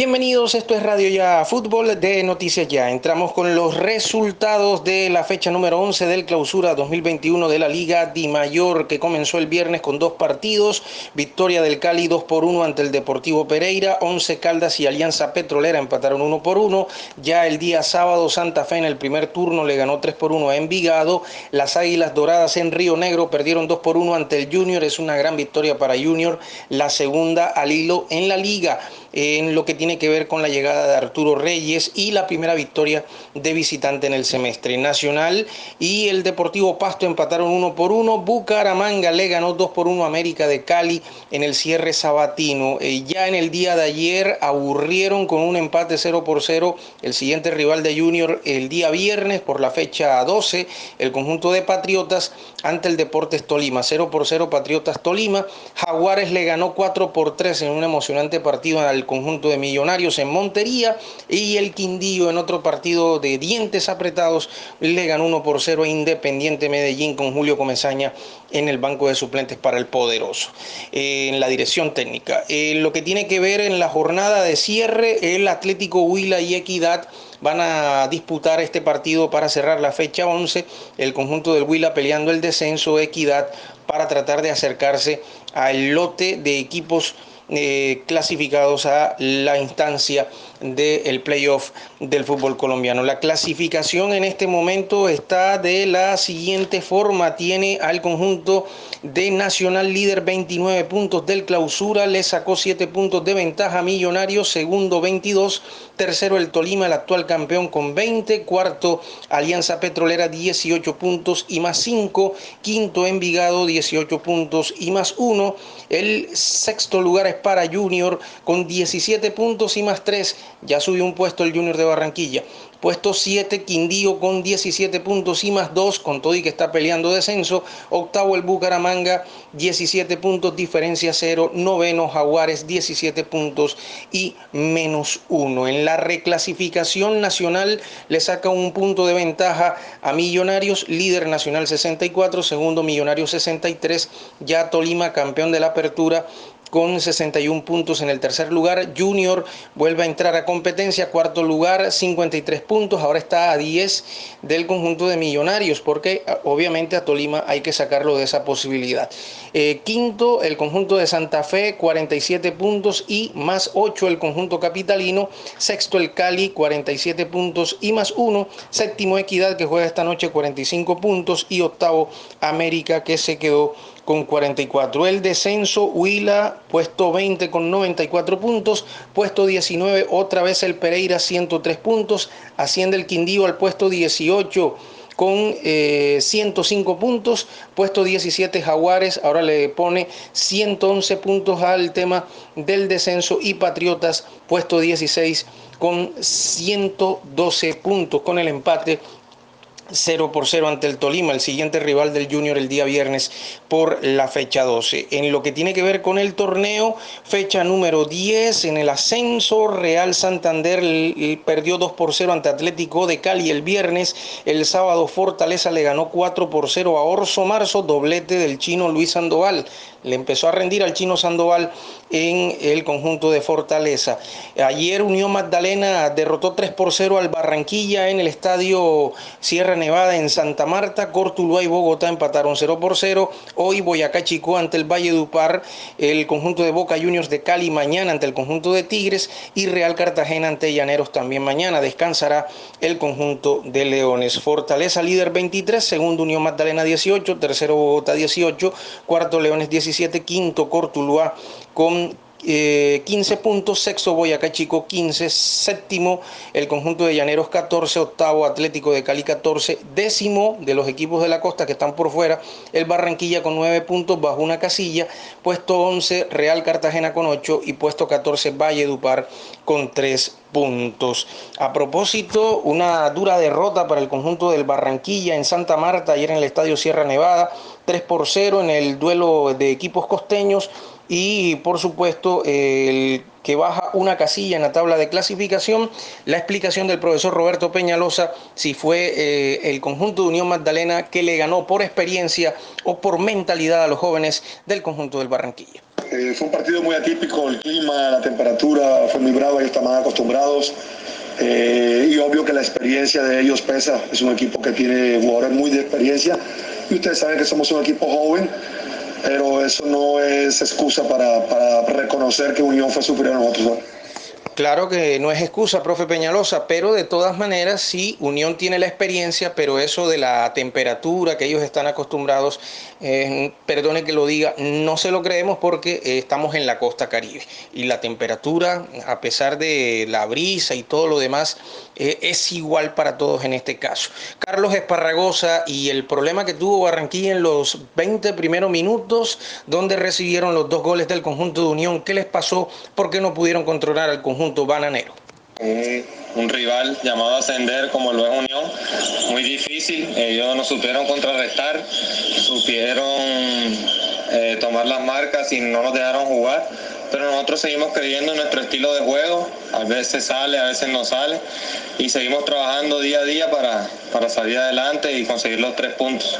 Bienvenidos, esto es Radio Ya Fútbol de Noticias Ya. Entramos con los resultados de la fecha número 11 del clausura 2021 de la Liga Di Mayor que comenzó el viernes con dos partidos. Victoria del Cali 2 por 1 ante el Deportivo Pereira, 11 Caldas y Alianza Petrolera empataron 1 por 1. Ya el día sábado Santa Fe en el primer turno le ganó 3 por 1 a Envigado. Las Águilas Doradas en Río Negro perdieron 2 por 1 ante el Junior. Es una gran victoria para Junior, la segunda al hilo en la liga en lo que tiene que ver con la llegada de Arturo Reyes y la primera victoria de visitante en el semestre nacional. Y el Deportivo Pasto empataron uno por uno. Bucaramanga le ganó dos por uno a América de Cali en el cierre sabatino. Eh, ya en el día de ayer aburrieron con un empate 0 por 0 el siguiente rival de Junior el día viernes por la fecha 12, el conjunto de Patriotas ante el Deportes Tolima. 0 por 0 Patriotas Tolima. Jaguares le ganó 4 por 3 en un emocionante partido al conjunto de Millonarios en Montería y el Quindío en otro partido de dientes apretados le ganó 1 por 0 a Independiente Medellín con Julio Comesaña en el banco de suplentes para el poderoso en la dirección técnica. lo que tiene que ver en la jornada de cierre, el Atlético Huila y Equidad van a disputar este partido para cerrar la fecha 11, el conjunto del Huila peleando el descenso, Equidad para tratar de acercarse al lote de equipos eh, clasificados a la instancia del playoff del fútbol colombiano. La clasificación en este momento está de la siguiente forma. Tiene al conjunto de Nacional líder 29 puntos del clausura, le sacó 7 puntos de ventaja Millonario, segundo 22, tercero el Tolima, el actual campeón con 20, cuarto Alianza Petrolera 18 puntos y más 5, quinto Envigado 18 puntos y más 1, el sexto lugar es para Junior con 17 puntos y más 3. Ya subió un puesto el Junior de Barranquilla. Puesto 7, Quindío con 17 puntos y más 2, con todo y que está peleando descenso. Octavo el Bucaramanga, 17 puntos, diferencia 0. Noveno Jaguares, 17 puntos y menos 1. En la reclasificación nacional le saca un punto de ventaja a Millonarios, líder nacional 64, segundo Millonarios 63. Ya Tolima, campeón de la apertura, con 61 puntos en el tercer lugar. Junior vuelve a entrar a competencia, cuarto lugar, 53 puntos. Ahora está a 10 del conjunto de Millonarios, porque ah, obviamente a Tolima hay que sacarlo de esa posibilidad. Eh, quinto, el conjunto de Santa Fe, 47 puntos y más 8 el conjunto capitalino. Sexto, el Cali, 47 puntos y más 1. Séptimo, Equidad, que juega esta noche, 45 puntos. Y octavo, América, que se quedó con 44. El descenso, Huila, puesto 20 con 94 puntos. Puesto 19, otra vez el Pereira, 103 puntos. Asciende el Quindío al puesto 18 con 105 eh, puntos, puesto 17 Jaguares, ahora le pone 111 puntos al tema del descenso y Patriotas, puesto 16 con 112 puntos, con el empate 0 por 0 ante el Tolima, el siguiente rival del Junior el día viernes por la fecha 12. En lo que tiene que ver con el torneo, fecha número 10 en el ascenso, Real Santander perdió 2 por 0 ante Atlético de Cali el viernes, el sábado Fortaleza le ganó 4 por 0 a Orso Marzo, doblete del chino Luis Sandoval le empezó a rendir al chino Sandoval en el conjunto de Fortaleza. Ayer Unión Magdalena derrotó 3 por 0 al Barranquilla en el estadio Sierra Nevada en Santa Marta. Cortuluá y Bogotá empataron 0 por 0. Hoy Boyacá Chico ante el Valle Dupar, el conjunto de Boca Juniors de Cali mañana ante el conjunto de Tigres y Real Cartagena ante Llaneros también mañana. Descansará el conjunto de Leones. Fortaleza líder 23, segundo Unión Magdalena 18, tercero Bogotá 18, cuarto Leones 17 quinto Cortuluá con 15 eh, puntos, sexto Boyacá Chico 15, séptimo el conjunto de Llaneros 14, octavo Atlético de Cali 14, décimo de los equipos de la costa que están por fuera, el Barranquilla con 9 puntos bajo una casilla, puesto 11 Real Cartagena con 8 y puesto 14 Valle Dupar con 3 puntos. A propósito, una dura derrota para el conjunto del Barranquilla en Santa Marta ayer en el Estadio Sierra Nevada, 3 por 0 en el duelo de equipos costeños y por supuesto el que baja una casilla en la tabla de clasificación, la explicación del profesor Roberto Peñalosa si fue eh, el conjunto de Unión Magdalena que le ganó por experiencia o por mentalidad a los jóvenes del conjunto del Barranquilla. Eh, fue un partido muy atípico, el clima, la temperatura fue muy y están más acostumbrados. Eh, y obvio que la experiencia de ellos pesa. Es un equipo que tiene jugadores muy de experiencia y ustedes saben que somos un equipo joven, pero eso no es excusa para, para reconocer que Unión fue superior a nosotros. Claro que no es excusa, profe Peñalosa, pero de todas maneras sí, Unión tiene la experiencia, pero eso de la temperatura que ellos están acostumbrados, eh, perdone que lo diga, no se lo creemos porque eh, estamos en la costa caribe y la temperatura, a pesar de la brisa y todo lo demás, eh, es igual para todos en este caso. Carlos Esparragosa y el problema que tuvo Barranquilla en los 20 primeros minutos, donde recibieron los dos goles del conjunto de Unión, ¿qué les pasó? ¿Por qué no pudieron controlar al conjunto? Bananero. Un, rival llamado ascender como lo es Unión, muy difícil, ellos no supieron contrarrestar, supieron eh, tomar las marcas y no nos dejaron jugar, pero nosotros seguimos creyendo en nuestro estilo de juego, a veces sale, a veces no sale, y seguimos trabajando día a día para, para salir adelante y conseguir los tres puntos.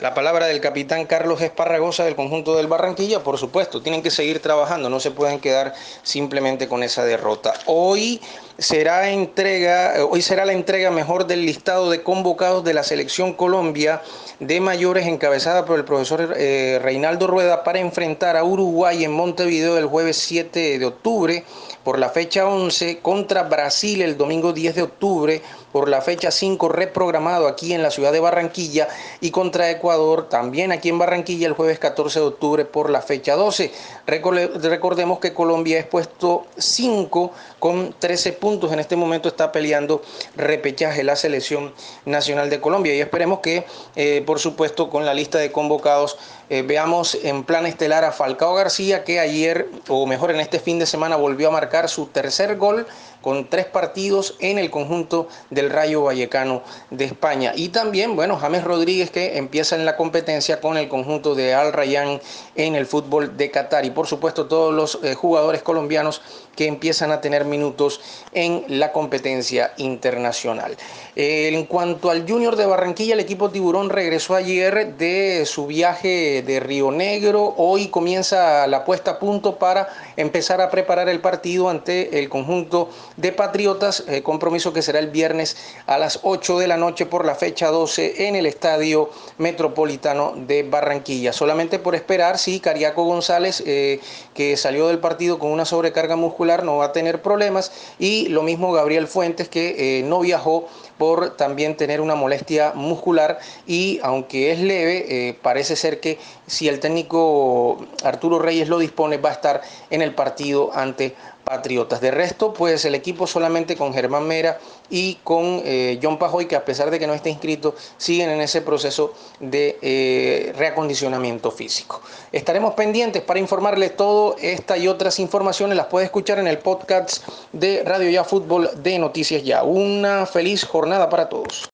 La palabra del capitán Carlos Esparragosa del conjunto del Barranquilla, por supuesto, tienen que seguir trabajando, no se pueden quedar simplemente con esa derrota. Hoy será entrega, hoy será la entrega mejor del listado de convocados de la selección Colombia de mayores encabezada por el profesor eh, Reinaldo Rueda para enfrentar a Uruguay en Montevideo el jueves 7 de octubre por la fecha 11 contra Brasil el domingo 10 de octubre por la fecha 5 reprogramado aquí en la ciudad de Barranquilla y contra Ecuador también aquí en Barranquilla el jueves 14 de octubre por la fecha 12. Recordemos que Colombia es puesto 5 con 13 puntos. En este momento está peleando repechaje la selección nacional de Colombia. Y esperemos que eh, por supuesto con la lista de convocados eh, veamos en plan estelar a Falcao García que ayer o mejor en este fin de semana volvió a marcar su tercer gol con tres partidos en el conjunto del Rayo Vallecano de España. Y también, bueno, James Rodríguez que empieza en la competencia con el conjunto de Al Rayyan en el fútbol de Qatar. Y por supuesto todos los eh, jugadores colombianos que empiezan a tener minutos en la competencia internacional. Eh, en cuanto al Junior de Barranquilla, el equipo Tiburón regresó ayer de su viaje de Río Negro. Hoy comienza la puesta a punto para empezar a preparar el partido ante el conjunto de Patriotas, eh, compromiso que será el viernes a las 8 de la noche por la fecha 12 en el Estadio Metropolitano de Barranquilla. Solamente por esperar si Cariaco González, eh, que salió del partido con una sobrecarga muscular, no va a tener problemas. Y lo mismo Gabriel Fuentes, que eh, no viajó por también tener una molestia muscular y aunque es leve, parece ser que si el técnico Arturo Reyes lo dispone, va a estar en el partido ante Patriotas. De resto, pues el equipo solamente con Germán Mera y con eh, John Pajoy, que a pesar de que no está inscrito, siguen en ese proceso de eh, reacondicionamiento físico. Estaremos pendientes para informarles todo esta y otras informaciones. Las puede escuchar en el podcast de Radio Ya Fútbol de Noticias Ya. Una feliz jornada para todos.